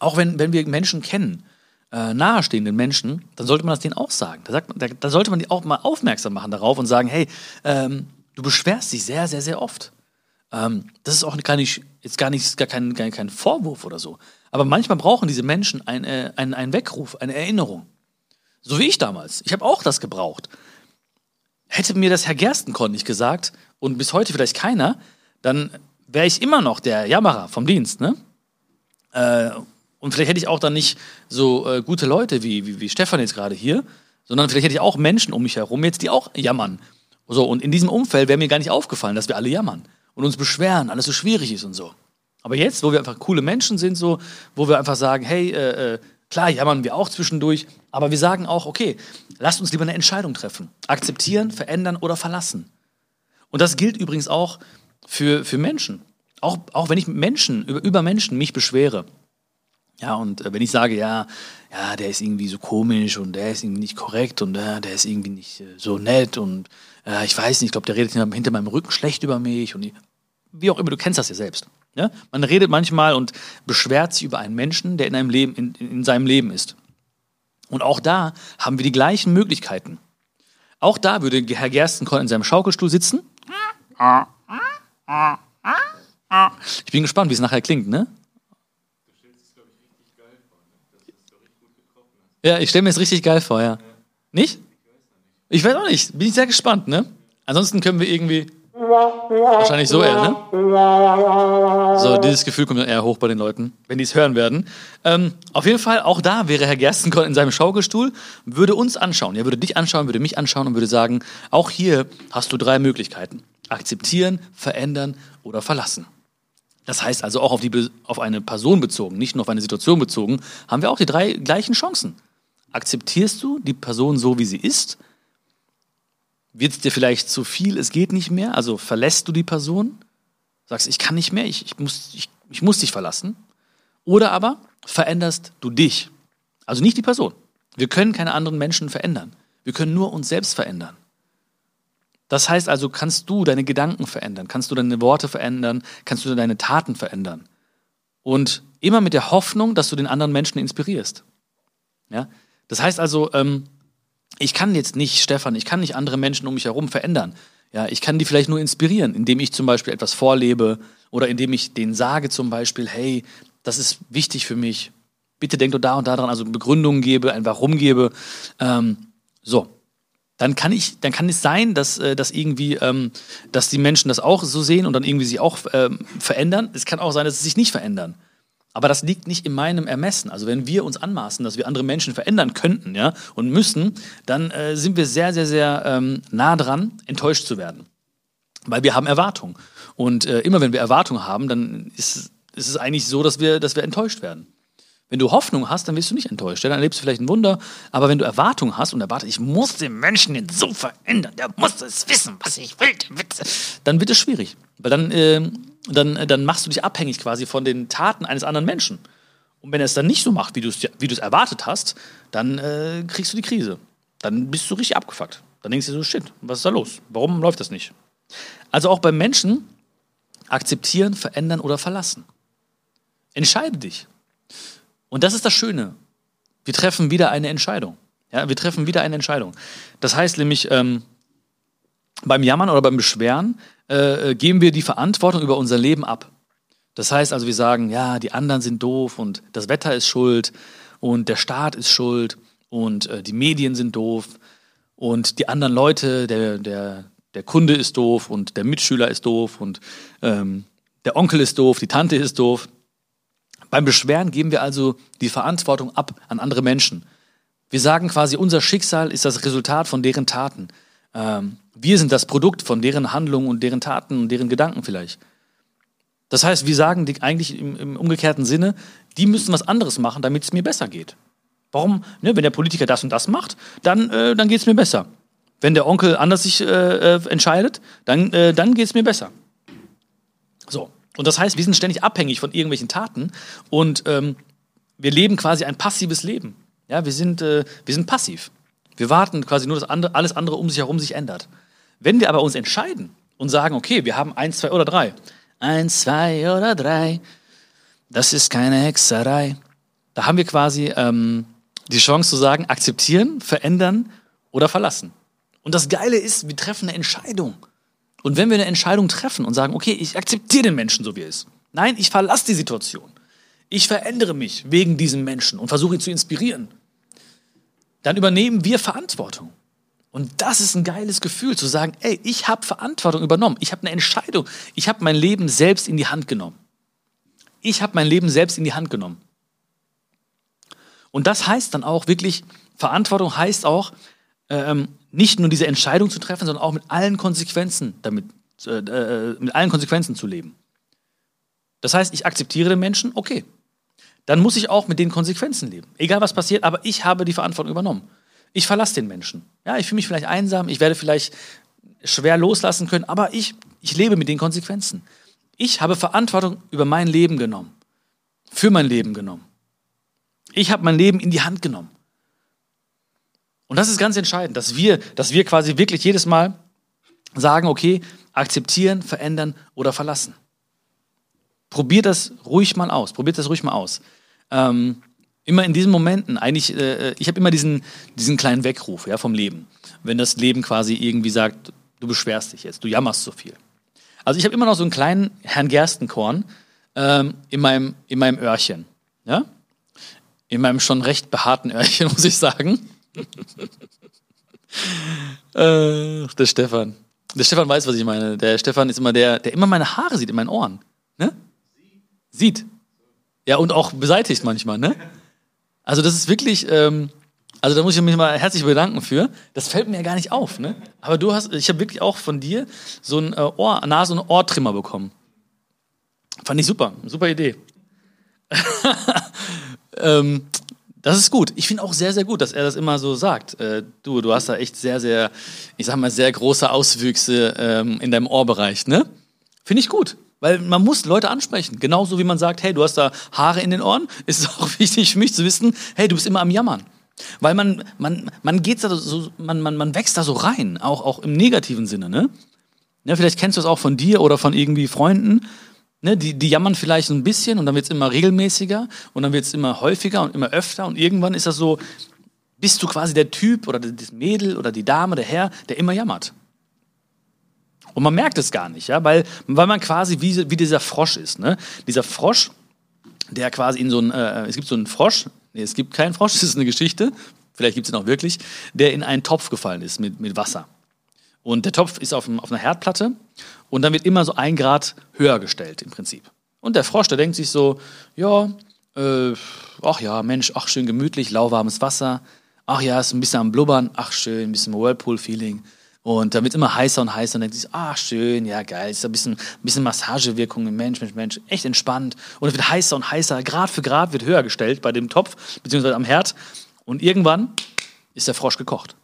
Auch wenn, wenn wir Menschen kennen, äh, nahestehenden Menschen, dann sollte man das denen auch sagen. Da, sagt, da, da sollte man die auch mal aufmerksam machen darauf und sagen, hey, ähm, du beschwerst dich sehr, sehr, sehr oft. Ähm, das ist auch gar nicht, jetzt gar nicht, gar kein, gar kein Vorwurf oder so. Aber manchmal brauchen diese Menschen einen, äh, einen, einen Weckruf, eine Erinnerung. So wie ich damals. Ich habe auch das gebraucht. Hätte mir das Herr Gerstenkorn nicht gesagt und bis heute vielleicht keiner, dann wäre ich immer noch der Jammerer vom Dienst, ne? Äh, und vielleicht hätte ich auch dann nicht so äh, gute Leute wie, wie, wie Stefan jetzt gerade hier, sondern vielleicht hätte ich auch Menschen um mich herum jetzt, die auch jammern. So, und in diesem Umfeld wäre mir gar nicht aufgefallen, dass wir alle jammern und uns beschweren, alles so schwierig ist und so. Aber jetzt, wo wir einfach coole Menschen sind, so, wo wir einfach sagen, hey, äh, äh, klar jammern wir auch zwischendurch, aber wir sagen auch, okay, lasst uns lieber eine Entscheidung treffen. Akzeptieren, verändern oder verlassen. Und das gilt übrigens auch für, für Menschen. Auch, auch wenn ich Menschen, über, über Menschen mich beschwere, ja, und äh, wenn ich sage, ja, ja, der ist irgendwie so komisch und der ist irgendwie nicht korrekt und äh, der ist irgendwie nicht äh, so nett und äh, ich weiß nicht, ich glaube, der redet hinter meinem Rücken schlecht über mich und die, wie auch immer, du kennst das ja selbst. Ja? Man redet manchmal und beschwert sich über einen Menschen, der in, einem Leben, in, in seinem Leben ist. Und auch da haben wir die gleichen Möglichkeiten. Auch da würde Herr Gerstenkorn in seinem Schaukelstuhl sitzen. Ich bin gespannt, wie es nachher klingt, ne? Ja, ich stelle mir es richtig geil vor, ja. Nicht? Ich weiß auch nicht. Bin ich sehr gespannt, ne? Ansonsten können wir irgendwie. Wahrscheinlich so eher, ne? So, dieses Gefühl kommt eher hoch bei den Leuten, wenn die es hören werden. Ähm, auf jeden Fall, auch da wäre Herr Gerstenkorn in seinem Schaukelstuhl, würde uns anschauen. Er würde dich anschauen, würde mich anschauen und würde sagen, auch hier hast du drei Möglichkeiten. Akzeptieren, verändern oder verlassen. Das heißt also auch auf, die, auf eine Person bezogen, nicht nur auf eine Situation bezogen, haben wir auch die drei gleichen Chancen. Akzeptierst du die Person so, wie sie ist? Wird es dir vielleicht zu viel, es geht nicht mehr? Also verlässt du die Person? Sagst, ich kann nicht mehr, ich, ich, muss, ich, ich muss dich verlassen. Oder aber veränderst du dich. Also nicht die Person. Wir können keine anderen Menschen verändern. Wir können nur uns selbst verändern. Das heißt also, kannst du deine Gedanken verändern, kannst du deine Worte verändern, kannst du deine Taten verändern. Und immer mit der Hoffnung, dass du den anderen Menschen inspirierst. Ja? Das heißt also, ähm, ich kann jetzt nicht, Stefan, ich kann nicht andere Menschen um mich herum verändern. Ja, ich kann die vielleicht nur inspirieren, indem ich zum Beispiel etwas vorlebe oder indem ich denen sage zum Beispiel, hey, das ist wichtig für mich. Bitte denk doch da und da dran, also Begründungen gebe, ein Warum gebe. Ähm, so. Dann kann ich, dann kann es sein, dass, äh, dass irgendwie, ähm, dass die Menschen das auch so sehen und dann irgendwie sich auch ähm, verändern. Es kann auch sein, dass sie sich nicht verändern. Aber das liegt nicht in meinem Ermessen. Also wenn wir uns anmaßen, dass wir andere Menschen verändern könnten ja, und müssen, dann äh, sind wir sehr, sehr, sehr ähm, nah dran, enttäuscht zu werden. Weil wir haben Erwartungen. Und äh, immer wenn wir Erwartungen haben, dann ist, ist es eigentlich so, dass wir, dass wir enttäuscht werden. Wenn du Hoffnung hast, dann wirst du nicht enttäuscht. Dann erlebst du vielleicht ein Wunder. Aber wenn du Erwartung hast und erwartest, ich muss den Menschen jetzt so verändern, der muss es wissen, was ich will, dann wird es schwierig. Weil dann, äh, dann, dann machst du dich abhängig quasi von den Taten eines anderen Menschen. Und wenn er es dann nicht so macht, wie du es wie erwartet hast, dann äh, kriegst du die Krise. Dann bist du richtig abgefuckt. Dann denkst du dir so, shit, was ist da los? Warum läuft das nicht? Also auch beim Menschen akzeptieren, verändern oder verlassen. Entscheide dich. Und das ist das Schöne. Wir treffen wieder eine Entscheidung. Ja, wir treffen wieder eine Entscheidung. Das heißt nämlich, ähm, beim Jammern oder beim Beschweren äh, äh, geben wir die Verantwortung über unser Leben ab. Das heißt also, wir sagen, ja, die anderen sind doof und das Wetter ist schuld und der Staat ist schuld und äh, die Medien sind doof und die anderen Leute, der, der, der Kunde ist doof und der Mitschüler ist doof und ähm, der Onkel ist doof, die Tante ist doof. Beim Beschweren geben wir also die Verantwortung ab an andere Menschen. Wir sagen quasi, unser Schicksal ist das Resultat von deren Taten. Ähm, wir sind das Produkt von deren Handlungen und deren Taten und deren Gedanken vielleicht. Das heißt, wir sagen eigentlich im, im umgekehrten Sinne, die müssen was anderes machen, damit es mir besser geht. Warum? Ne, wenn der Politiker das und das macht, dann, äh, dann geht es mir besser. Wenn der Onkel anders sich äh, äh, entscheidet, dann, äh, dann geht es mir besser. So. Und das heißt, wir sind ständig abhängig von irgendwelchen Taten und ähm, wir leben quasi ein passives Leben. Ja, wir sind, äh, wir sind passiv. Wir warten quasi nur, dass andere, alles andere um sich herum sich ändert. Wenn wir aber uns entscheiden und sagen, okay, wir haben eins, zwei oder drei, eins, zwei oder drei, das ist keine Hexerei, da haben wir quasi ähm, die Chance zu sagen, akzeptieren, verändern oder verlassen. Und das Geile ist, wir treffen eine Entscheidung. Und wenn wir eine Entscheidung treffen und sagen, okay, ich akzeptiere den Menschen so wie er ist. Nein, ich verlasse die Situation. Ich verändere mich wegen diesem Menschen und versuche ihn zu inspirieren. Dann übernehmen wir Verantwortung. Und das ist ein geiles Gefühl, zu sagen, ey, ich habe Verantwortung übernommen. Ich habe eine Entscheidung. Ich habe mein Leben selbst in die Hand genommen. Ich habe mein Leben selbst in die Hand genommen. Und das heißt dann auch wirklich, Verantwortung heißt auch, ähm, nicht nur diese Entscheidung zu treffen, sondern auch mit allen Konsequenzen damit, äh, äh, mit allen Konsequenzen zu leben. Das heißt, ich akzeptiere den Menschen, okay. Dann muss ich auch mit den Konsequenzen leben. Egal was passiert, aber ich habe die Verantwortung übernommen. Ich verlasse den Menschen. Ja, ich fühle mich vielleicht einsam, ich werde vielleicht schwer loslassen können, aber ich, ich lebe mit den Konsequenzen. Ich habe Verantwortung über mein Leben genommen. Für mein Leben genommen. Ich habe mein Leben in die Hand genommen. Und das ist ganz entscheidend, dass wir, dass wir quasi wirklich jedes Mal sagen, okay, akzeptieren, verändern oder verlassen. Probiert das ruhig mal aus. Probiert das ruhig mal aus. Ähm, immer in diesen Momenten, eigentlich, äh, ich habe immer diesen, diesen kleinen Weckruf ja, vom Leben. Wenn das Leben quasi irgendwie sagt, du beschwerst dich jetzt, du jammerst so viel. Also ich habe immer noch so einen kleinen Herrn Gerstenkorn ähm, in, meinem, in meinem Öhrchen. Ja? In meinem schon recht behaarten Öhrchen, muss ich sagen äh, der Stefan. Der Stefan weiß, was ich meine. Der Stefan ist immer der, der immer meine Haare sieht in meinen Ohren. Ne? Sieht. Ja, und auch beseitigt manchmal, ne? Also das ist wirklich, ähm, also da muss ich mich mal herzlich bedanken für. Das fällt mir ja gar nicht auf, ne? Aber du hast, ich habe wirklich auch von dir so ein äh, Ohr, Nase- und Ohrtrimmer bekommen. Fand ich super, super Idee. ähm, das ist gut. Ich finde auch sehr, sehr gut, dass er das immer so sagt. Äh, du, du hast da echt sehr, sehr, ich sag mal, sehr große Auswüchse ähm, in deinem Ohrbereich, ne? Finde ich gut. Weil man muss Leute ansprechen. Genauso wie man sagt, hey, du hast da Haare in den Ohren, ist es auch wichtig für mich zu wissen, hey, du bist immer am Jammern. Weil man, man, man geht da so, man, man, man wächst da so rein, auch, auch im negativen Sinne, ne? Ja, vielleicht kennst du es auch von dir oder von irgendwie Freunden. Ne, die, die jammern vielleicht so ein bisschen und dann wird es immer regelmäßiger und dann wird es immer häufiger und immer öfter und irgendwann ist das so, bist du quasi der Typ oder das Mädel oder die Dame, der Herr, der immer jammert. Und man merkt es gar nicht, ja, weil, weil man quasi wie, wie dieser Frosch ist. Ne? Dieser Frosch, der quasi in so ein, äh, es gibt so einen Frosch, nee, es gibt keinen Frosch, das ist eine Geschichte, vielleicht gibt es ihn auch wirklich, der in einen Topf gefallen ist mit, mit Wasser. Und der Topf ist auf, auf einer Herdplatte und dann wird immer so ein Grad höher gestellt im Prinzip. Und der Frosch, der denkt sich so, ja, äh, ach ja, Mensch, ach schön gemütlich, lauwarmes Wasser. Ach ja, ist ein bisschen am Blubbern, ach schön, ein bisschen Whirlpool-Feeling. Und dann wird immer heißer und heißer und denkt sich, ah, schön, ja, geil, ist ein bisschen, bisschen Massagewirkung, Mensch, Mensch, Mensch, echt entspannt. Und es wird heißer und heißer, Grad für Grad wird höher gestellt bei dem Topf, beziehungsweise am Herd. Und irgendwann ist der Frosch gekocht.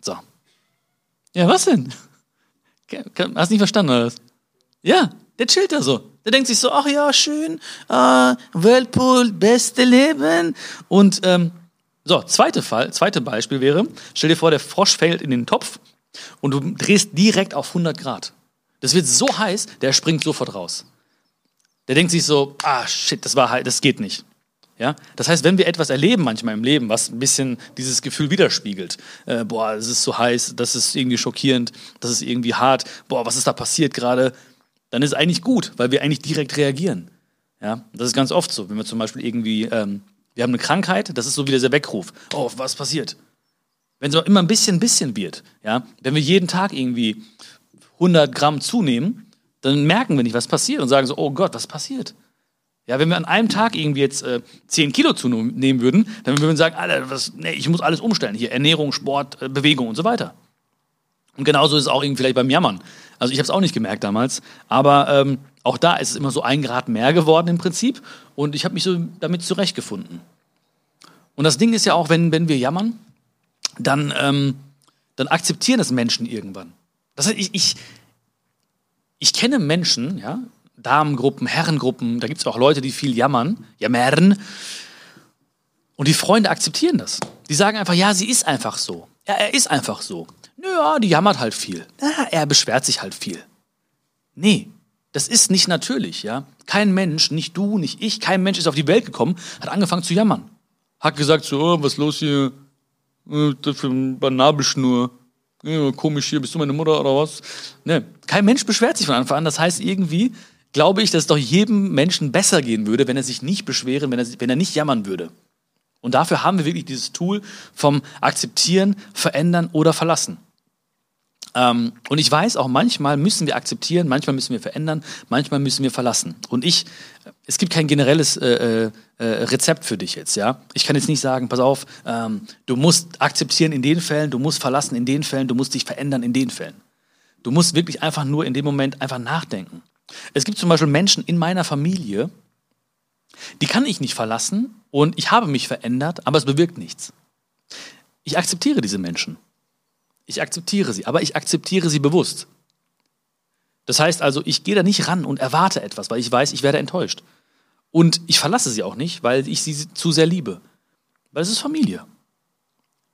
So. Ja, was denn? Hast du nicht verstanden, oder was? Ja, der chillt da so. Der denkt sich so, ach ja, schön, äh, Whirlpool, beste Leben. Und ähm, so, zweite Fall, zweite Beispiel wäre, stell dir vor, der Frosch fällt in den Topf und du drehst direkt auf 100 Grad. Das wird so heiß, der springt sofort raus. Der denkt sich so, ah shit, das war halt, das geht nicht. Ja? Das heißt, wenn wir etwas erleben manchmal im Leben, was ein bisschen dieses Gefühl widerspiegelt, äh, boah, es ist so heiß, das ist irgendwie schockierend, das ist irgendwie hart, boah, was ist da passiert gerade, dann ist es eigentlich gut, weil wir eigentlich direkt reagieren. Ja? Das ist ganz oft so, wenn wir zum Beispiel irgendwie, ähm, wir haben eine Krankheit, das ist so wie dieser Weckruf, oh, was passiert? Wenn es immer ein bisschen, ein bisschen wird, ja? wenn wir jeden Tag irgendwie 100 Gramm zunehmen, dann merken wir nicht, was passiert und sagen so, oh Gott, was passiert? Ja, wenn wir an einem Tag irgendwie jetzt äh, 10 Kilo zunehmen würden, dann würden wir sagen, Alter, was, nee, ich muss alles umstellen. Hier Ernährung, Sport, äh, Bewegung und so weiter. Und genauso ist es auch irgendwie vielleicht beim Jammern. Also ich habe es auch nicht gemerkt damals, aber ähm, auch da ist es immer so ein Grad mehr geworden im Prinzip und ich habe mich so damit zurechtgefunden. Und das Ding ist ja auch, wenn, wenn wir jammern, dann, ähm, dann akzeptieren das Menschen irgendwann. Das heißt, ich, ich, ich kenne Menschen, ja, Damengruppen, Herrengruppen, da gibt es auch Leute, die viel jammern, jammern. Und die Freunde akzeptieren das. Die sagen einfach, ja, sie ist einfach so. Ja, er ist einfach so. Naja, die jammert halt viel. Ja, er beschwert sich halt viel. Nee, das ist nicht natürlich, ja. Kein Mensch, nicht du, nicht ich, kein Mensch ist auf die Welt gekommen, hat angefangen zu jammern. Hat gesagt so, oh, was ist los hier? Äh, das für eine Nabelschnur. Ja, komisch hier, bist du meine Mutter oder was? Nee, kein Mensch beschwert sich von Anfang an. Das heißt, irgendwie glaube ich, dass es doch jedem Menschen besser gehen würde, wenn er sich nicht beschweren, wenn er, wenn er nicht jammern würde. Und dafür haben wir wirklich dieses Tool vom Akzeptieren, Verändern oder Verlassen. Ähm, und ich weiß auch, manchmal müssen wir akzeptieren, manchmal müssen wir verändern, manchmal müssen wir verlassen. Und ich, es gibt kein generelles äh, äh, Rezept für dich jetzt, ja. Ich kann jetzt nicht sagen, pass auf, ähm, du musst akzeptieren in den Fällen, du musst verlassen in den Fällen, du musst dich verändern in den Fällen. Du musst wirklich einfach nur in dem Moment einfach nachdenken. Es gibt zum Beispiel Menschen in meiner Familie, die kann ich nicht verlassen und ich habe mich verändert, aber es bewirkt nichts. Ich akzeptiere diese Menschen. Ich akzeptiere sie, aber ich akzeptiere sie bewusst. Das heißt also, ich gehe da nicht ran und erwarte etwas, weil ich weiß, ich werde enttäuscht. Und ich verlasse sie auch nicht, weil ich sie zu sehr liebe. Weil es ist Familie.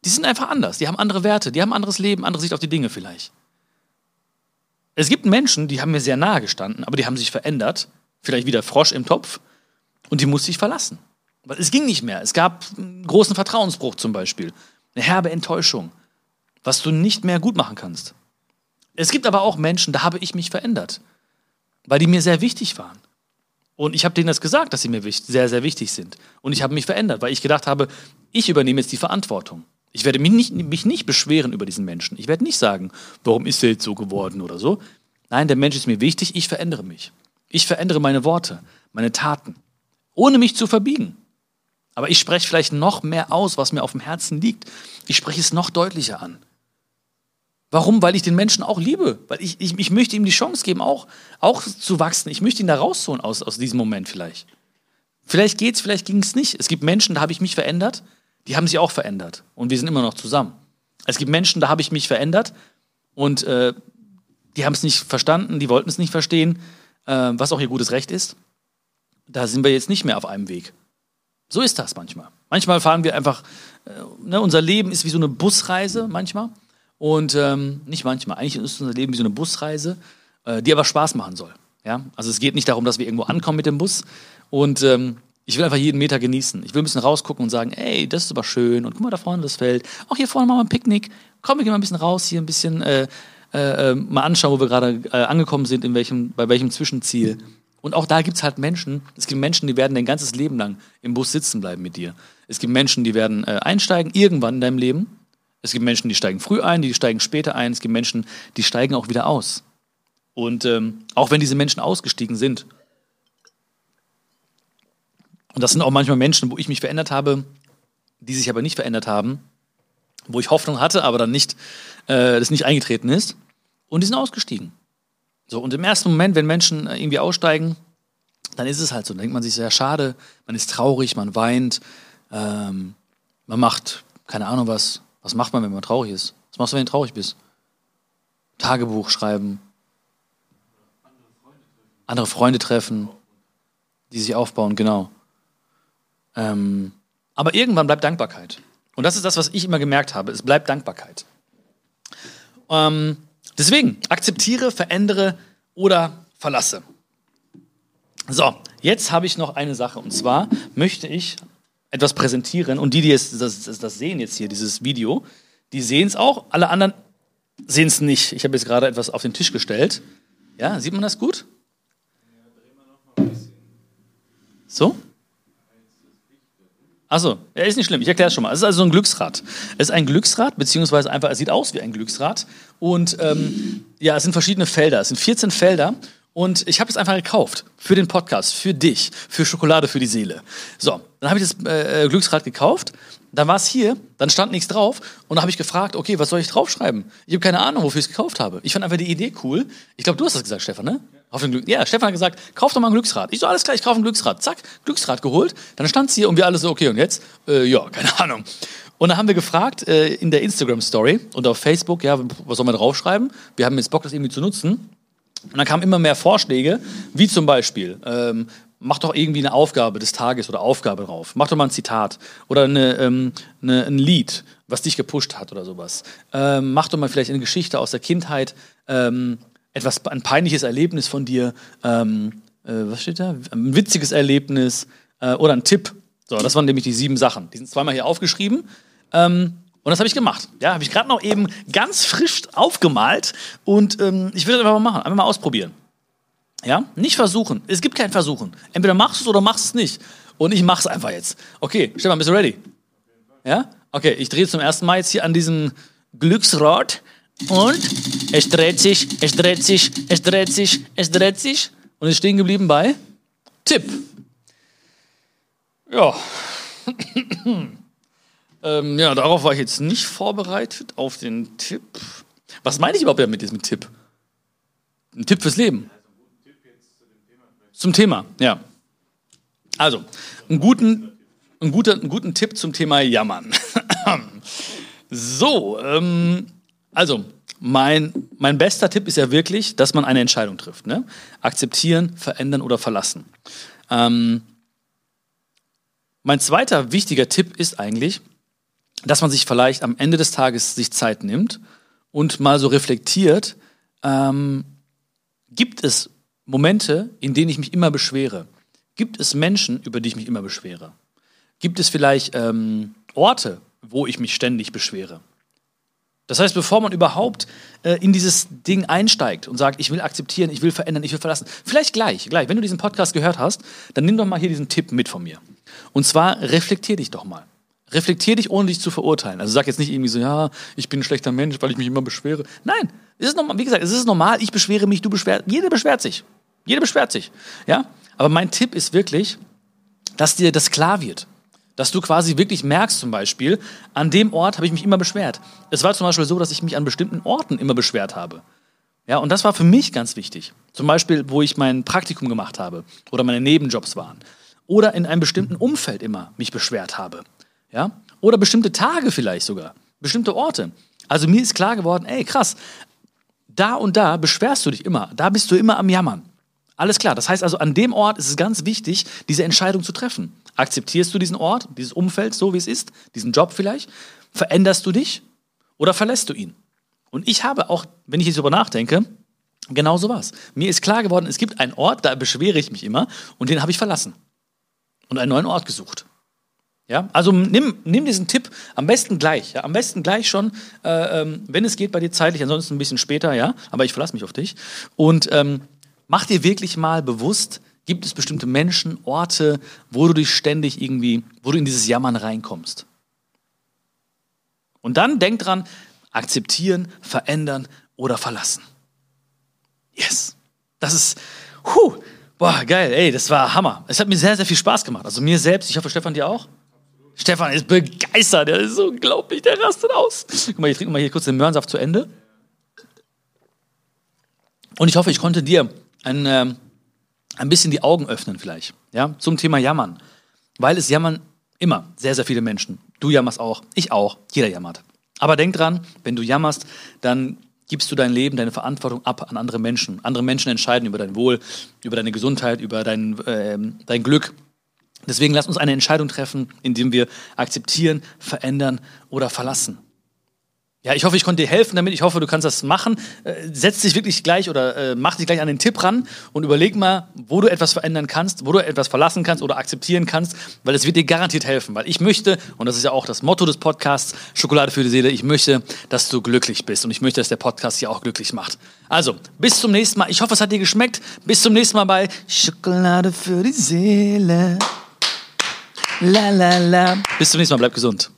Die sind einfach anders, die haben andere Werte, die haben anderes Leben, andere Sicht auf die Dinge vielleicht. Es gibt Menschen, die haben mir sehr nahe gestanden, aber die haben sich verändert. Vielleicht wie der Frosch im Topf. Und die musste ich verlassen. Weil es ging nicht mehr. Es gab einen großen Vertrauensbruch zum Beispiel. Eine herbe Enttäuschung. Was du nicht mehr gut machen kannst. Es gibt aber auch Menschen, da habe ich mich verändert. Weil die mir sehr wichtig waren. Und ich habe denen das gesagt, dass sie mir sehr, sehr wichtig sind. Und ich habe mich verändert, weil ich gedacht habe, ich übernehme jetzt die Verantwortung. Ich werde mich nicht, mich nicht beschweren über diesen Menschen. Ich werde nicht sagen, warum ist er jetzt so geworden oder so. Nein, der Mensch ist mir wichtig, ich verändere mich. Ich verändere meine Worte, meine Taten, ohne mich zu verbiegen. Aber ich spreche vielleicht noch mehr aus, was mir auf dem Herzen liegt. Ich spreche es noch deutlicher an. Warum? Weil ich den Menschen auch liebe. Weil ich, ich, ich möchte ihm die Chance geben, auch, auch zu wachsen. Ich möchte ihn da rausholen aus, aus diesem Moment vielleicht. Vielleicht geht's, vielleicht ging es nicht. Es gibt Menschen, da habe ich mich verändert die haben sich auch verändert und wir sind immer noch zusammen. Es gibt Menschen, da habe ich mich verändert und äh, die haben es nicht verstanden, die wollten es nicht verstehen, äh, was auch ihr gutes Recht ist. Da sind wir jetzt nicht mehr auf einem Weg. So ist das manchmal. Manchmal fahren wir einfach, äh, ne, unser Leben ist wie so eine Busreise manchmal. Und ähm, nicht manchmal, eigentlich ist unser Leben wie so eine Busreise, äh, die aber Spaß machen soll. Ja? Also es geht nicht darum, dass wir irgendwo ankommen mit dem Bus und ähm, ich will einfach jeden Meter genießen. Ich will ein bisschen rausgucken und sagen, ey, das ist aber schön und guck mal da vorne das Feld. Auch hier vorne machen wir ein Picknick. Komm, wir gehen mal ein bisschen raus, hier ein bisschen äh, äh, äh mal anschauen, wo wir gerade äh, angekommen sind, in welchem, bei welchem Zwischenziel. Und auch da gibt es halt Menschen, es gibt Menschen, die werden dein ganzes Leben lang im Bus sitzen bleiben mit dir. Es gibt Menschen, die werden äh, einsteigen, irgendwann in deinem Leben. Es gibt Menschen, die steigen früh ein, die steigen später ein. Es gibt Menschen, die steigen auch wieder aus. Und ähm, auch wenn diese Menschen ausgestiegen sind und das sind auch manchmal Menschen, wo ich mich verändert habe, die sich aber nicht verändert haben, wo ich Hoffnung hatte, aber dann nicht, äh, das nicht eingetreten ist. Und die sind ausgestiegen. So, und im ersten Moment, wenn Menschen äh, irgendwie aussteigen, dann ist es halt so. Dann denkt man sich sehr schade, man ist traurig, man weint, ähm, man macht, keine Ahnung was, was macht man, wenn man traurig ist? Was machst du, wenn du traurig bist? Tagebuch schreiben, andere Freunde treffen, die sich aufbauen, genau. Ähm, aber irgendwann bleibt Dankbarkeit. Und das ist das, was ich immer gemerkt habe. Es bleibt Dankbarkeit. Ähm, deswegen akzeptiere, verändere oder verlasse. So, jetzt habe ich noch eine Sache. Und zwar möchte ich etwas präsentieren. Und die, die jetzt das, das, das sehen jetzt hier, dieses Video, die sehen es auch. Alle anderen sehen es nicht. Ich habe jetzt gerade etwas auf den Tisch gestellt. Ja, sieht man das gut? So? Achso, ja, ist nicht schlimm. Ich erkläre es schon mal. Es ist also ein Glücksrad. Es ist ein Glücksrad, beziehungsweise einfach, es sieht aus wie ein Glücksrad. Und ähm, ja, es sind verschiedene Felder. Es sind 14 Felder. Und ich habe es einfach gekauft. Für den Podcast, für dich, für Schokolade für die Seele. So, dann habe ich das äh, Glücksrad gekauft. Dann war es hier, dann stand nichts drauf. Und dann habe ich gefragt, okay, was soll ich draufschreiben? Ich habe keine Ahnung, wofür ich es gekauft habe. Ich fand einfach die Idee cool. Ich glaube, du hast das gesagt, Stefan, ne? Ja. Auf den Glück ja, Stefan hat gesagt, kauf doch mal ein Glücksrad. Ich so, alles klar, ich kaufe ein Glücksrad. Zack, Glücksrad geholt. Dann stand es hier und wir alle so, okay, und jetzt? Äh, ja, keine Ahnung. Und dann haben wir gefragt äh, in der Instagram-Story und auf Facebook, ja, was soll man draufschreiben? Wir haben jetzt Bock, das irgendwie zu nutzen. Und dann kamen immer mehr Vorschläge, wie zum Beispiel, ähm, mach doch irgendwie eine Aufgabe des Tages oder Aufgabe drauf. Mach doch mal ein Zitat oder eine, ähm, eine, ein Lied, was dich gepusht hat oder sowas. Ähm, mach doch mal vielleicht eine Geschichte aus der Kindheit. Ähm, etwas, ein peinliches Erlebnis von dir, ähm, äh, was steht da? Ein witziges Erlebnis äh, oder ein Tipp. So, das waren nämlich die sieben Sachen. Die sind zweimal hier aufgeschrieben. Und das habe ich gemacht. Ja, habe ich gerade noch eben ganz frisch aufgemalt und ähm, ich will das einfach mal machen, einfach mal ausprobieren. Ja, nicht versuchen. Es gibt kein Versuchen. Entweder machst du es oder machst es nicht. Und ich mache es einfach jetzt. Okay, Stefan, bist du ready? Ja? Okay, ich drehe zum ersten Mal jetzt hier an diesem Glücksrad und es dreht sich, es dreht sich, es dreht sich, es dreht sich und ist stehen geblieben bei Tipp. Ja. Ähm, ja, darauf war ich jetzt nicht vorbereitet, auf den Tipp. Was meine ich überhaupt mit diesem Tipp? Ein Tipp fürs Leben. Zum Thema, ja. Also, einen guten, einen guten, einen guten Tipp zum Thema Jammern. so, ähm, also, mein, mein bester Tipp ist ja wirklich, dass man eine Entscheidung trifft. Ne? Akzeptieren, verändern oder verlassen. Ähm, mein zweiter wichtiger Tipp ist eigentlich, dass man sich vielleicht am Ende des Tages sich Zeit nimmt und mal so reflektiert, ähm, gibt es Momente, in denen ich mich immer beschwere? Gibt es Menschen, über die ich mich immer beschwere? Gibt es vielleicht ähm, Orte, wo ich mich ständig beschwere? Das heißt, bevor man überhaupt äh, in dieses Ding einsteigt und sagt, ich will akzeptieren, ich will verändern, ich will verlassen, vielleicht gleich, gleich, wenn du diesen Podcast gehört hast, dann nimm doch mal hier diesen Tipp mit von mir. Und zwar reflektier dich doch mal. Reflektier dich, ohne dich zu verurteilen. Also sag jetzt nicht irgendwie so, ja, ich bin ein schlechter Mensch, weil ich mich immer beschwere. Nein, es ist normal, wie gesagt, es ist normal, ich beschwere mich, du beschwerst, jeder beschwert sich. Jeder beschwert sich. Ja? Aber mein Tipp ist wirklich, dass dir das klar wird. Dass du quasi wirklich merkst, zum Beispiel, an dem Ort habe ich mich immer beschwert. Es war zum Beispiel so, dass ich mich an bestimmten Orten immer beschwert habe. Ja, und das war für mich ganz wichtig. Zum Beispiel, wo ich mein Praktikum gemacht habe oder meine Nebenjobs waren. Oder in einem bestimmten Umfeld immer mich beschwert habe. Ja? Oder bestimmte Tage vielleicht sogar. Bestimmte Orte. Also mir ist klar geworden, ey, krass, da und da beschwerst du dich immer. Da bist du immer am Jammern. Alles klar. Das heißt also, an dem Ort ist es ganz wichtig, diese Entscheidung zu treffen. Akzeptierst du diesen Ort, dieses Umfeld, so wie es ist, diesen Job vielleicht? Veränderst du dich oder verlässt du ihn? Und ich habe auch, wenn ich jetzt darüber nachdenke, genau so was. Mir ist klar geworden, es gibt einen Ort, da beschwere ich mich immer und den habe ich verlassen und einen neuen Ort gesucht. Ja, also nimm, nimm diesen Tipp am besten gleich, ja, am besten gleich schon, äh, ähm, wenn es geht bei dir zeitlich, ansonsten ein bisschen später, ja, aber ich verlasse mich auf dich. Und ähm, mach dir wirklich mal bewusst, Gibt es bestimmte Menschen, Orte, wo du dich ständig irgendwie, wo du in dieses Jammern reinkommst? Und dann denk dran, akzeptieren, verändern oder verlassen. Yes. Das ist, huh, boah, geil, ey, das war Hammer. Es hat mir sehr, sehr viel Spaß gemacht. Also mir selbst, ich hoffe, Stefan, dir auch? Stefan ist begeistert, der ist so unglaublich, der rastet aus. Guck mal, ich trinke mal hier kurz den Möhrensaft zu Ende. Und ich hoffe, ich konnte dir ein, ähm, ein bisschen die Augen öffnen vielleicht, ja, zum Thema Jammern. Weil es jammern immer sehr, sehr viele Menschen. Du jammerst auch, ich auch, jeder jammert. Aber denk dran, wenn du jammerst, dann gibst du dein Leben, deine Verantwortung ab an andere Menschen. Andere Menschen entscheiden über dein Wohl, über deine Gesundheit, über dein, äh, dein Glück. Deswegen lass uns eine Entscheidung treffen, indem wir akzeptieren, verändern oder verlassen. Ja, ich hoffe, ich konnte dir helfen damit. Ich hoffe, du kannst das machen. Äh, setz dich wirklich gleich oder äh, mach dich gleich an den Tipp ran und überleg mal, wo du etwas verändern kannst, wo du etwas verlassen kannst oder akzeptieren kannst, weil es wird dir garantiert helfen. Weil ich möchte, und das ist ja auch das Motto des Podcasts, Schokolade für die Seele, ich möchte, dass du glücklich bist und ich möchte, dass der Podcast hier auch glücklich macht. Also, bis zum nächsten Mal. Ich hoffe, es hat dir geschmeckt. Bis zum nächsten Mal bei Schokolade für die Seele. La la la. Bis zum nächsten Mal, bleib gesund.